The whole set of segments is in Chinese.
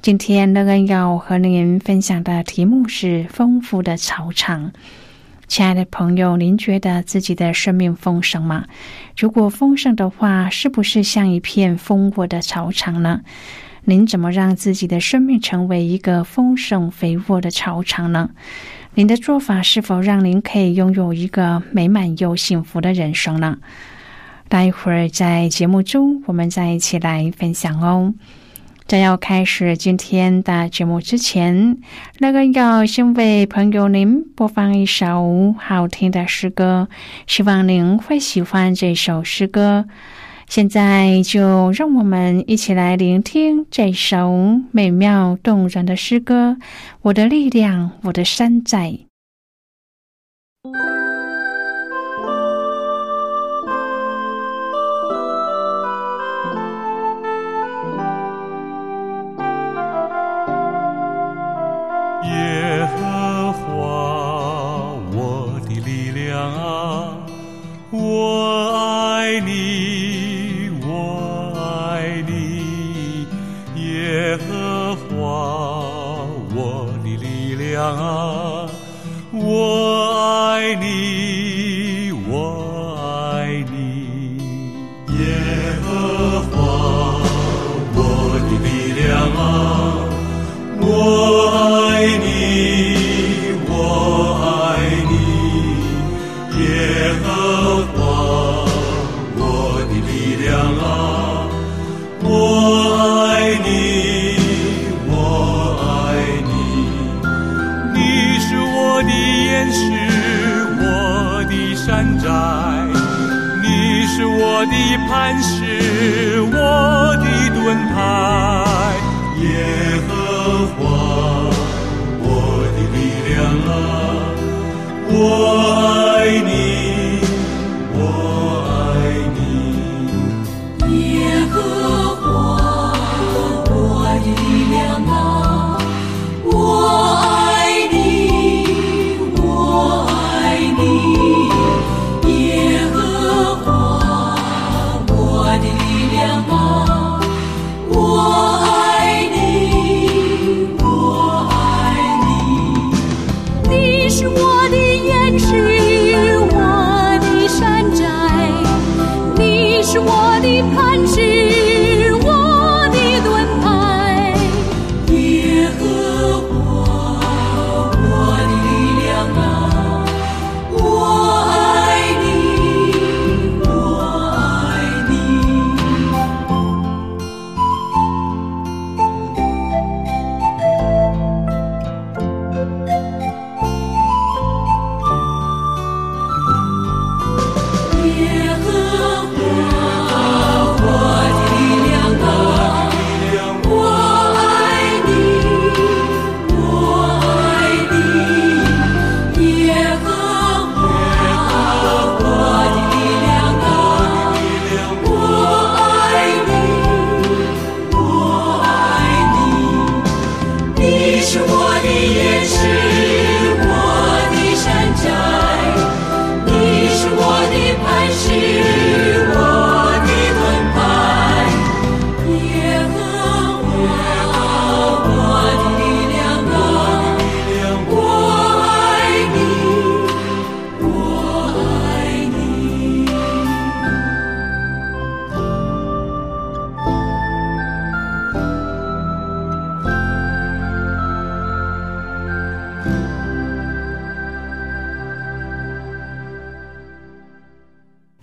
今天乐恩要和您分享的题目是丰富的草场。亲爱的朋友，您觉得自己的生命丰盛吗？如果丰盛的话，是不是像一片丰沃的草场呢？您怎么让自己的生命成为一个丰盛肥沃的草场呢？您的做法是否让您可以拥有一个美满又幸福的人生呢？待会儿在节目中，我们再一起来分享哦。在要开始今天的节目之前，那个要先为朋友您播放一首好听的诗歌，希望您会喜欢这首诗歌。现在就让我们一起来聆听这首美妙动人的诗歌。我的力量，我的山寨。耶和华我的力量啊我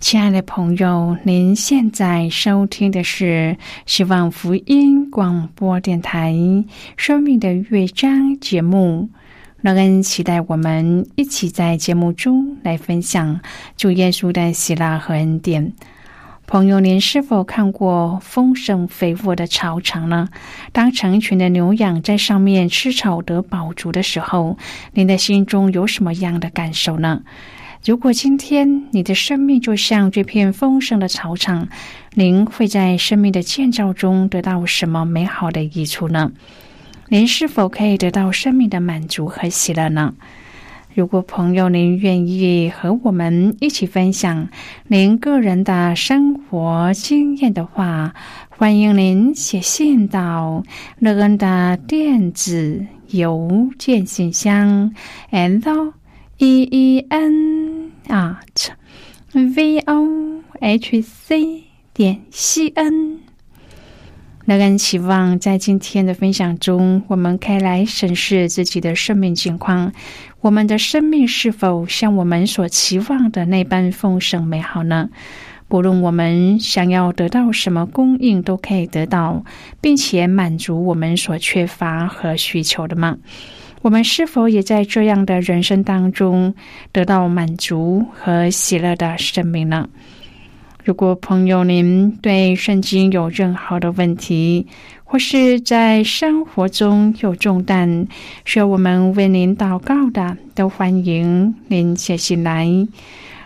亲爱的朋友，您现在收听的是希望福音广播电台《生命的乐章》节目。乐恩期待我们一起在节目中来分享主耶稣的喜乐和恩典。朋友，您是否看过丰盛肥沃的草场呢？当成群的牛羊在上面吃草得饱足的时候，您的心中有什么样的感受呢？如果今天你的生命就像这片丰盛的草场，您会在生命的建造中得到什么美好的益处呢？您是否可以得到生命的满足和喜乐呢？如果朋友您愿意和我们一起分享您个人的生活经验的话，欢迎您写信到乐恩的电子邮件信箱，and。E e n at v o h c 点 c n。那个人期望在今天的分享中，我们可以来审视自己的生命情况。我们的生命是否像我们所期望的那般丰盛美好呢？不论我们想要得到什么供应，都可以得到，并且满足我们所缺乏和需求的吗？我们是否也在这样的人生当中得到满足和喜乐的生命呢？如果朋友您对圣经有任何的问题，或是在生活中有重担需要我们为您祷告的，都欢迎您写信来。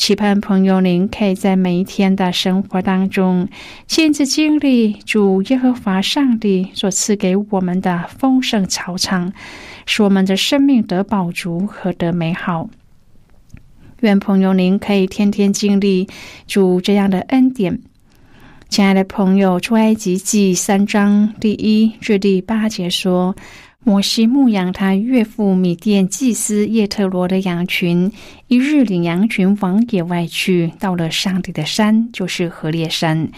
期盼朋友您可以在每一天的生活当中，亲自经历主耶和华上帝所赐给我们的丰盛草场。使我们的生命得饱足和得美好。愿朋友您可以天天经历主这样的恩典。亲爱的朋友，出埃及记三章第一至第八节说：摩西牧养他岳父米甸祭司叶特罗的羊群，一日领羊群往野外去，到了上帝的山，就是河烈山。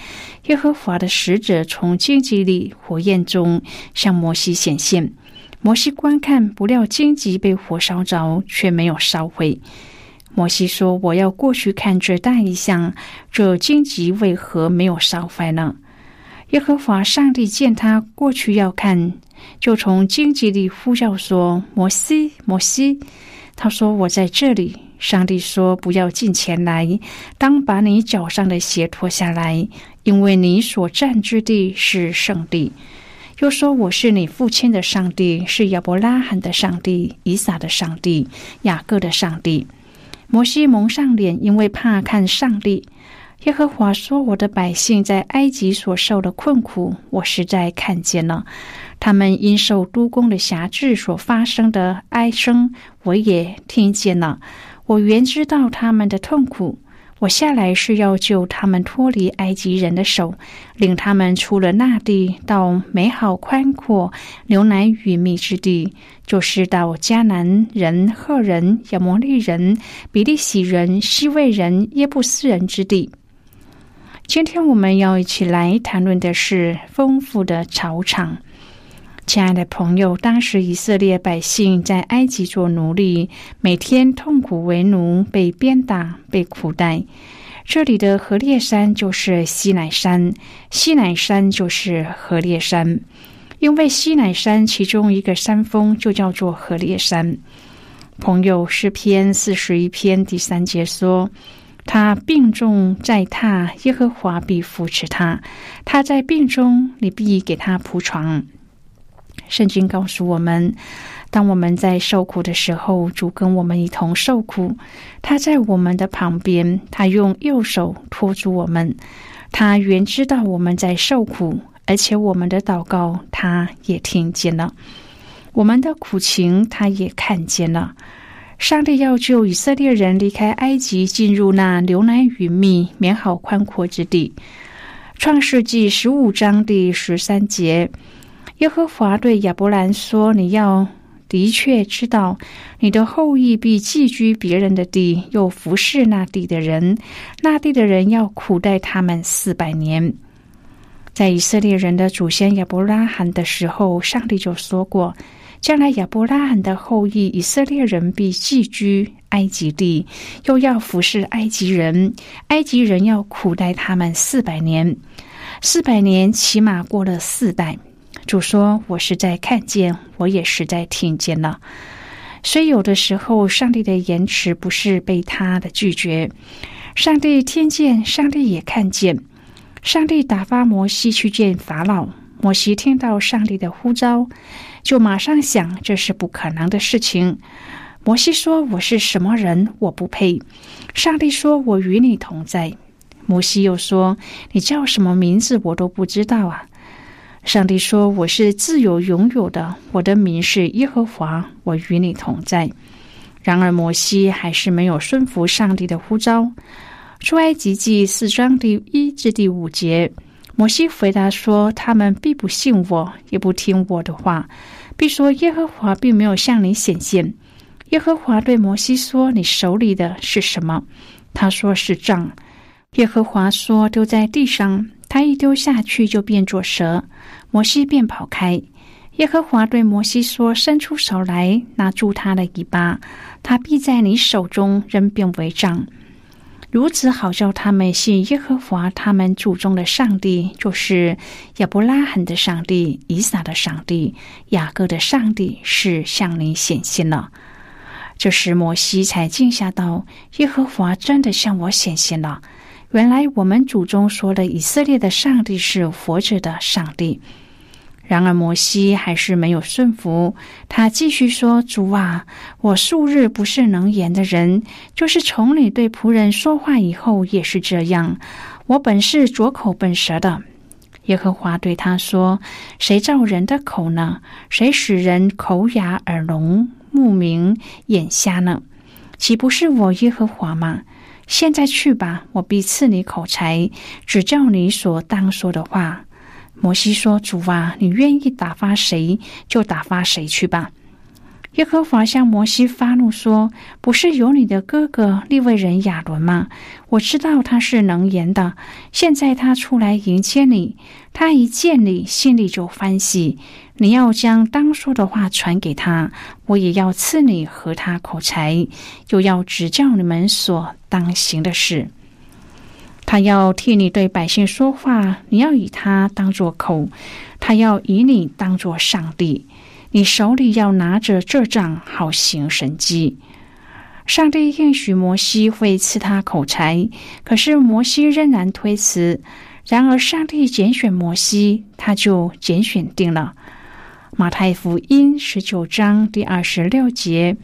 耶和华的使者从荆棘里火焰中向摩西显现。摩西观看，不料荆棘被火烧着，却没有烧毁。摩西说：“我要过去看这大异象，这荆棘为何没有烧坏呢？”耶和华上帝见他过去要看，就从荆棘里呼叫说：“摩西，摩西！”他说：“我在这里。”上帝说：“不要进前来，当把你脚上的鞋脱下来，因为你所站之地是圣地。”又说：“我是你父亲的上帝，是亚伯拉罕的上帝，以撒的上帝，雅各的上帝。”摩西蒙上脸，因为怕看上帝。耶和华说：“我的百姓在埃及所受的困苦，我实在看见了；他们因受督工的辖制所发生的哀声，我也听见了。我原知道他们的痛苦。”我下来是要救他们脱离埃及人的手，领他们出了那地，到美好宽阔、牛奶与蜜之地，就是到迦南人、赫人、亚摩利人、比利洗人、西魏人、耶布斯人之地。今天我们要一起来谈论的是丰富的草场。亲爱的朋友，当时以色列百姓在埃及做奴隶，每天痛苦为奴，被鞭打，被苦待。这里的河烈山就是西乃山，西乃山就是河烈山，因为西乃山其中一个山峰就叫做河烈山。朋友，诗篇四十一篇第三节说：“他病重在榻，耶和华必扶持他；他在病中，你必给他铺床。”圣经告诉我们，当我们在受苦的时候，主跟我们一同受苦。他在我们的旁边，他用右手托住我们。他原知道我们在受苦，而且我们的祷告他也听见了，我们的苦情他也看见了。上帝要救以色列人离开埃及，进入那流奶与蜜、美好宽阔之地。创世纪十五章第十三节。耶和华对亚伯兰说：“你要的确知道，你的后裔必寄居别人的地，又服侍那地的人，那地的人要苦待他们四百年。在以色列人的祖先亚伯拉罕的时候，上帝就说过，将来亚伯拉罕的后裔以色列人必寄居埃及地，又要服侍埃及人，埃及人要苦待他们四百年，四百年起码过了四代。主说：“我是在看见，我也是在听见了。所以有的时候，上帝的延迟不是被他的拒绝。上帝听见，上帝也看见。上帝打发摩西去见法老。摩西听到上帝的呼召，就马上想这是不可能的事情。摩西说：‘我是什么人？我不配。’上帝说：‘我与你同在。’摩西又说：‘你叫什么名字？我都不知道啊。’上帝说：“我是自由拥有的，我的名是耶和华，我与你同在。”然而摩西还是没有顺服上帝的呼召。出埃及记四章第一至第五节，摩西回答说：“他们必不信我，也不听我的话，必说耶和华并没有向你显现。”耶和华对摩西说：“你手里的是什么？”他说：“是杖。”耶和华说：“丢在地上。”他一丢下去，就变作蛇。摩西便跑开。耶和华对摩西说：“伸出手来，拿住他的尾巴，他必在你手中仍变为杖。如此好叫他们信耶和华他们祖宗的上帝，就是亚伯拉罕的上帝、以撒的上帝、雅各的上帝，是向你显现了。”这时摩西才惊吓到：“耶和华真的向我显现了。原来我们祖宗说的以色列的上帝是活着的上帝。”然而摩西还是没有顺服，他继续说：“主啊，我数日不是能言的人，就是从你对仆人说话以后也是这样。我本是拙口笨舌的。”耶和华对他说：“谁造人的口呢？谁使人口哑耳聋、目明眼瞎呢？岂不是我耶和华吗？现在去吧，我必赐你口才，只叫你所当说的话。”摩西说：“主啊，你愿意打发谁就打发谁去吧。”耶和华向摩西发怒说：“不是有你的哥哥利未人亚伦吗？我知道他是能言的。现在他出来迎接你，他一见你，心里就欢喜。你要将当说的话传给他，我也要赐你和他口才，又要指教你们所当行的事。”他要替你对百姓说话，你要以他当作口；他要以你当作上帝。你手里要拿着这杖，好行神迹。上帝应许摩西会赐他口才，可是摩西仍然推辞。然而上帝拣选摩西，他就拣选定了。马太福音十九章第二十六节。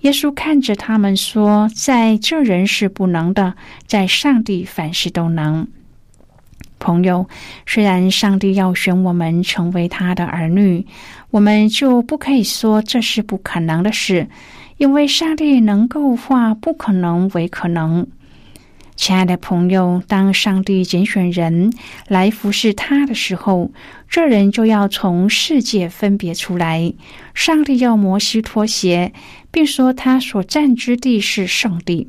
耶稣看着他们说：“在这人是不能的，在上帝凡事都能。”朋友，虽然上帝要选我们成为他的儿女，我们就不可以说这是不可能的事，因为上帝能够化不可能为可能。亲爱的朋友，当上帝拣选人来服侍他的时候，这人就要从世界分别出来。上帝要摩西脱鞋，并说他所占之地是圣地。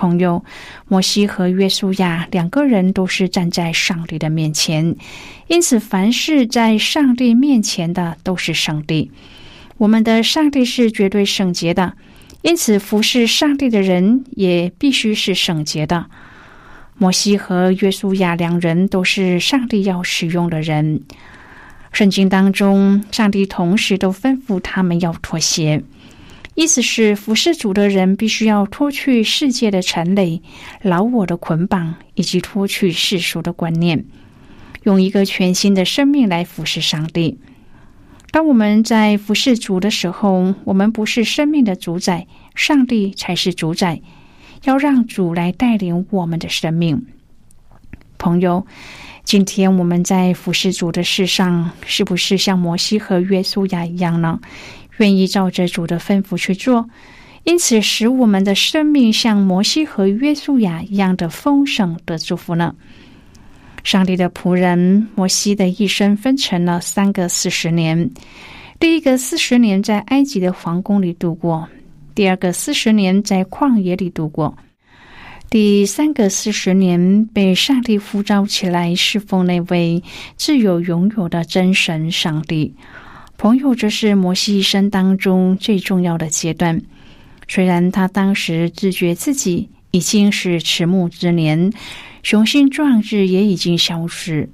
朋友，摩西和约书亚两个人都是站在上帝的面前，因此凡是在上帝面前的都是圣地。我们的上帝是绝对圣洁的。因此，服侍上帝的人也必须是圣洁的。摩西和约书亚两人都是上帝要使用的人。圣经当中，上帝同时都吩咐他们要妥协，意思是服侍主的人必须要脱去世界的尘累、老我的捆绑，以及脱去世俗的观念，用一个全新的生命来服侍上帝。当我们在服侍主的时候，我们不是生命的主宰，上帝才是主宰。要让主来带领我们的生命。朋友，今天我们在服侍主的事上，是不是像摩西和约书亚一样呢？愿意照着主的吩咐去做，因此使我们的生命像摩西和约书亚一样的丰盛的祝福呢？上帝的仆人摩西的一生分成了三个四十年。第一个四十年在埃及的皇宫里度过，第二个四十年在旷野里度过，第三个四十年被上帝呼召起来侍奉那位自有拥有的真神上帝。朋友，这是摩西一生当中最重要的阶段。虽然他当时自觉自己已经是迟暮之年，雄心壮志也已经消失。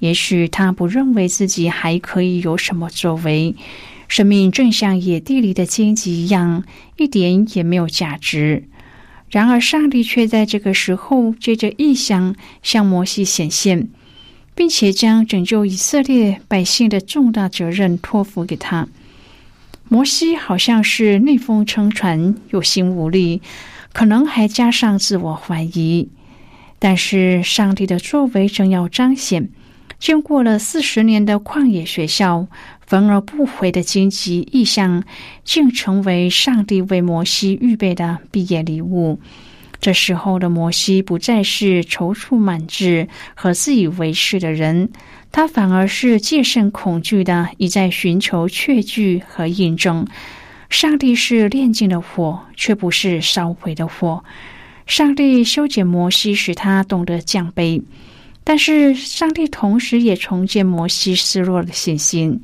也许他不认为自己还可以有什么作为，生命正像野地里的荆棘一样，一点也没有价值。然而，上帝却在这个时候借着异象向摩西显现，并且将拯救以色列百姓的重大责任托付给他。摩西好像是逆风撑船，有心无力，可能还加上自我怀疑。但是，上帝的作为正要彰显。经过了四十年的旷野学校，焚而不回的荆棘意象，竟成为上帝为摩西预备的毕业礼物。这时候的摩西不再是踌躇满志和自以为是的人，他反而是戒慎恐惧的，一再寻求确据和印证。上帝是炼净的火，却不是烧毁的火。上帝修剪摩西，使他懂得降卑。但是，上帝同时也重建摩西失落的信心，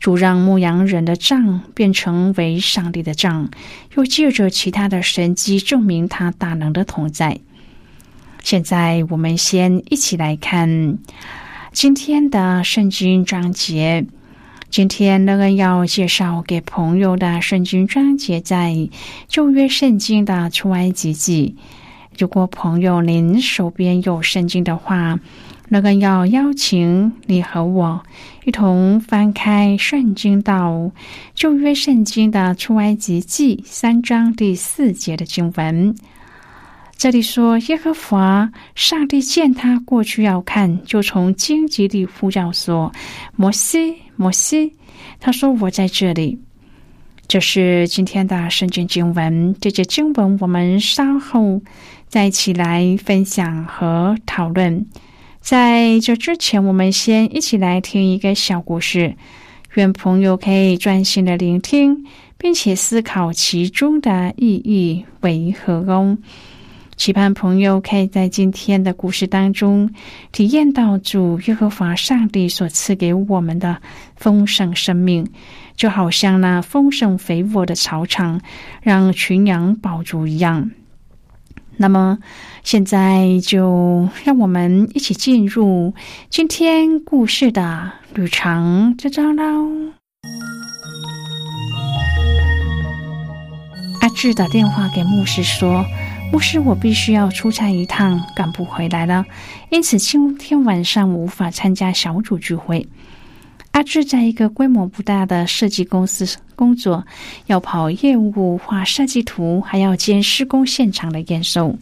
主让牧羊人的杖变成为上帝的杖，又借着其他的神迹证明他大能的同在。现在，我们先一起来看今天的圣经章节。今天乐恩要介绍给朋友的圣经章节，在旧约圣经的出埃及记。如果朋友您手边有圣经的话，那个要邀请你和我一同翻开圣经到旧约圣经的出埃及记三章第四节的经文。这里说，耶和华上帝见他过去要看，就从荆棘里呼叫说：“摩西，摩西。”他说：“我在这里。”这是今天的圣经经文。这节经文我们稍后。再一起来分享和讨论。在这之前，我们先一起来听一个小故事，愿朋友可以专心的聆听，并且思考其中的意义为何哦。期盼朋友可以在今天的故事当中体验到主耶和华上帝所赐给我们的丰盛生命，就好像那丰盛肥沃的草场让群羊饱足一样。那么，现在就让我们一起进入今天故事的旅程之中喽。阿志打电话给牧师说：“牧师，我必须要出差一趟，赶不回来了，因此今天晚上无法参加小组聚会。”阿志在一个规模不大的设计公司工作，要跑业务、画设计图，还要兼施工现场的验收。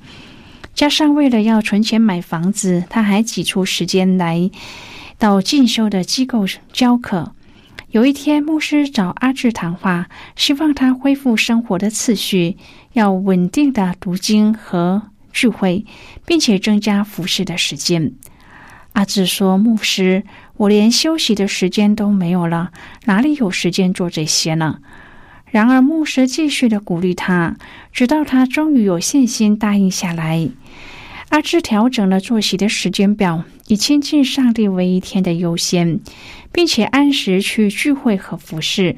加上为了要存钱买房子，他还挤出时间来到进修的机构教课。有一天，牧师找阿志谈话，希望他恢复生活的次序，要稳定的读经和聚会，并且增加服饰的时间。阿志说：“牧师。”我连休息的时间都没有了，哪里有时间做这些呢？然而牧师继续的鼓励他，直到他终于有信心答应下来。阿志调整了作息的时间表，以亲近上帝为一天的优先，并且按时去聚会和服侍。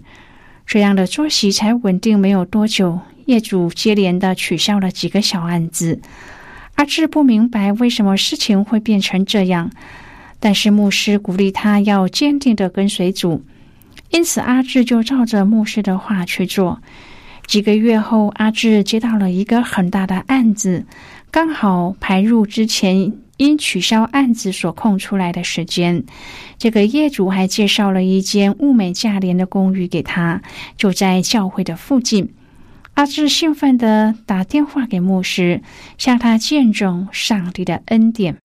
这样的作息才稳定没有多久，业主接连的取消了几个小案子。阿志不明白为什么事情会变成这样。但是牧师鼓励他要坚定的跟随主，因此阿志就照着牧师的话去做。几个月后，阿志接到了一个很大的案子，刚好排入之前因取消案子所空出来的时间。这个业主还介绍了一间物美价廉的公寓给他，就在教会的附近。阿志兴奋的打电话给牧师，向他见证上帝的恩典。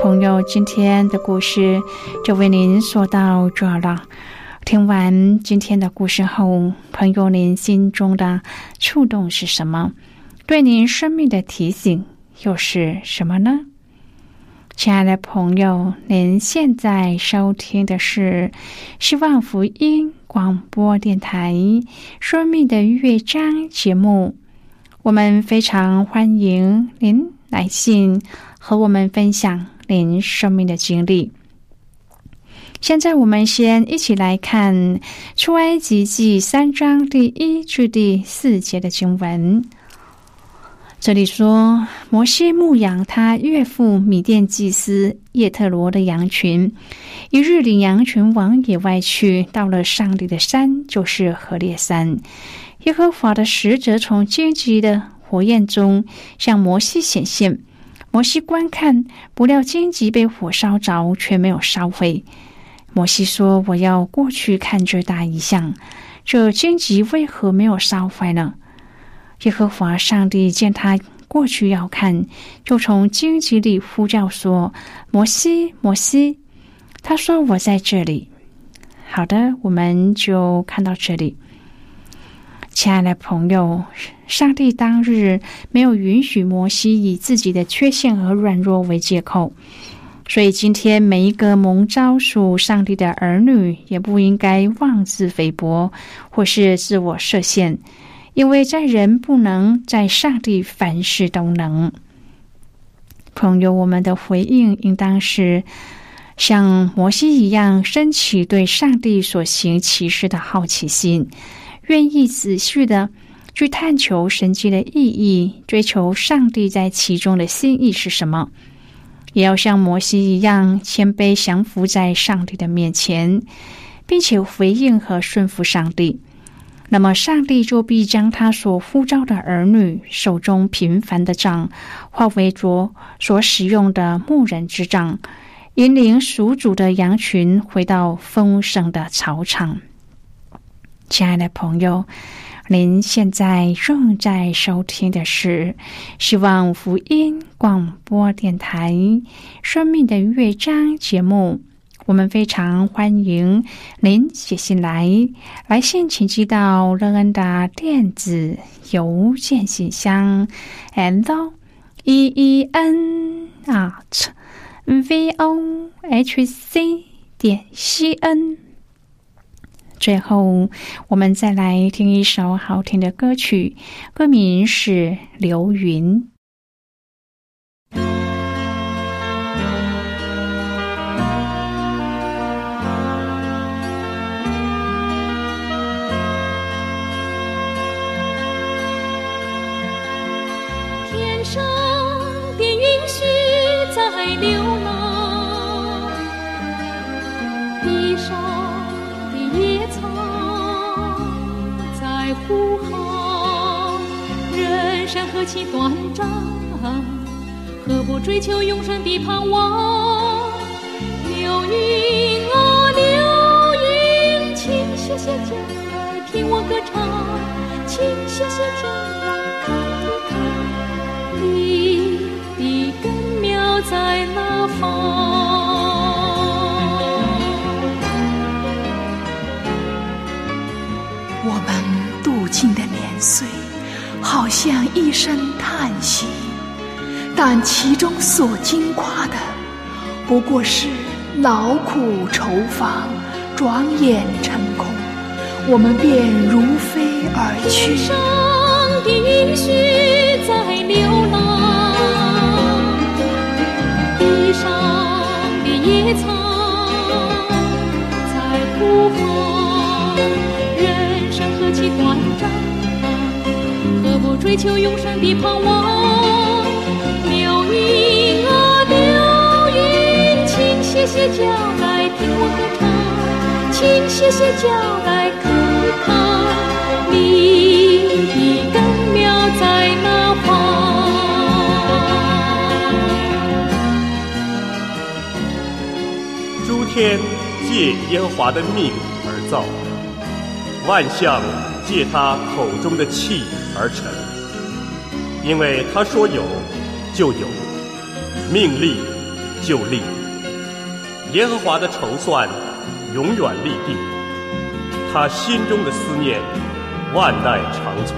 朋友，今天的故事就为您说到这了。听完今天的故事后，朋友您心中的触动是什么？对您生命的提醒又是什么呢？亲爱的朋友，您现在收听的是希望福音广播电台《生命的乐章》节目。我们非常欢迎您来信和我们分享您生命的经历。现在，我们先一起来看《出埃及记》三章第一至第四节的经文。这里说，摩西牧养他岳父米甸祭司叶特罗的羊群。一日领羊群往野外去，到了上帝的山，就是何烈山。耶和华的使者从荆棘的火焰中向摩西显现。摩西观看，不料荆棘被火烧着，却没有烧毁。摩西说：“我要过去看这大异象，这荆棘为何没有烧坏呢？”耶和华上帝见他过去要看，就从荆棘里呼叫说：“摩西，摩西！”他说：“我在这里。”好的，我们就看到这里。亲爱的朋友，上帝当日没有允许摩西以自己的缺陷和软弱为借口，所以今天每一个蒙召属上帝的儿女，也不应该妄自菲薄，或是自我设限。因为在人不能，在上帝凡事都能。朋友，我们的回应应当是像摩西一样，升起对上帝所行其事的好奇心，愿意仔细的去探求神迹的意义，追求上帝在其中的心意是什么。也要像摩西一样，谦卑降服在上帝的面前，并且回应和顺服上帝。那么，上帝就必将他所呼召的儿女手中平凡的杖，化为着所使用的牧人之杖，引领属主的羊群回到丰盛的草场。亲爱的朋友，您现在正在收听的是希望福音广播电台《生命的乐章》节目。我们非常欢迎您写信来，来信请寄到乐恩的电子邮件信箱，and e e n at v o h c 点 c n。最后，我们再来听一首好听的歌曲，歌名是《流云》。何其短暂，何不追求永生的盼望？流云啊，流云，请歇歇脚听我歌唱，请歇歇脚看一看，你的根苗在哪好像一声叹息，但其中所经夸的，不过是劳苦愁烦，转眼成空，我们便如飞而去。天上的云絮在流浪，地上的野草在呼唤，人生何其短暂。追求永生的盼望，流云啊流云，请歇歇脚来听我歌唱，请歇歇脚来看一看，你的根苗在哪方？诸天借耶和华的命而造，万象借他口中的气。而成。因为他说有，就有；命立，就立。耶和华的筹算永远立定，他心中的思念万代长存。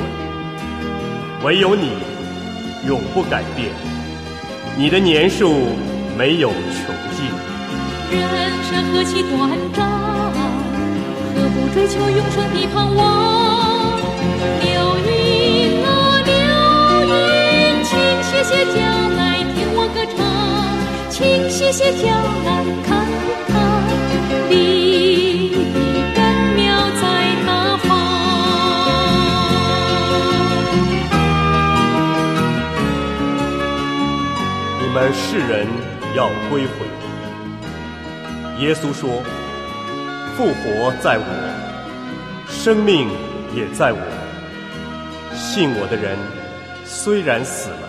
唯有你永不改变，你的年数没有穷尽。人生何其短暂，何不追求永生的盼望？请歇歇脚来听我歌唱，请歇歇脚来看一看，你的根苗在哪方？你们世人要归回。耶稣说：“复活在我，生命也在我。信我的人，虽然死了，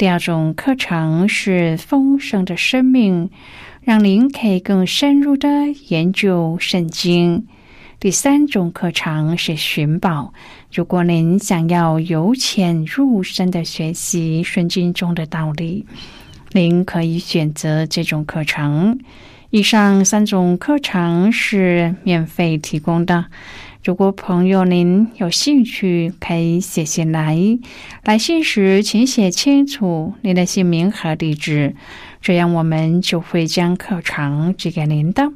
第二种课程是丰盛的生命，让您可以更深入的研究圣经；第三种课程是寻宝。如果您想要由浅入深的学习圣经中的道理，您可以选择这种课程。以上三种课程是免费提供的。如果朋友您有兴趣，可以写信来。来信时请写清楚您的姓名和地址，这样我们就会将课程寄给您的。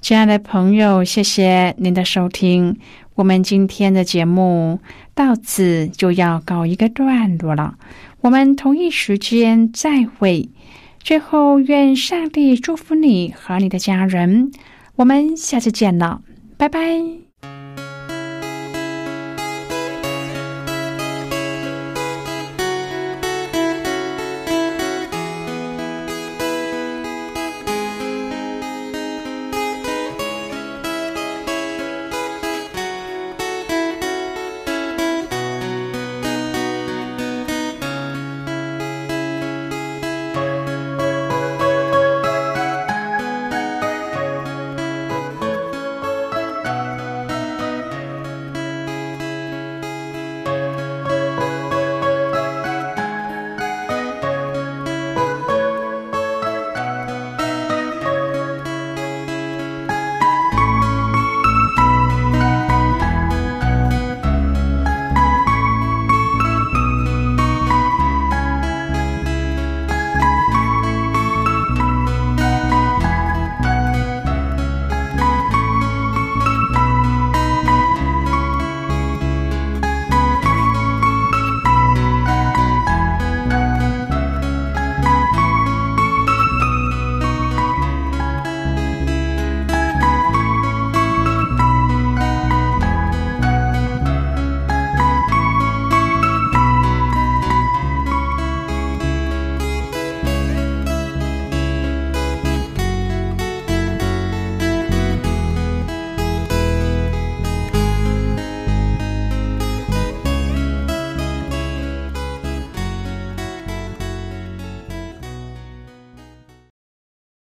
亲爱的朋友，谢谢您的收听。我们今天的节目到此就要告一个段落了。我们同一时间再会。最后，愿上帝祝福你和你的家人。我们下次见了，拜拜。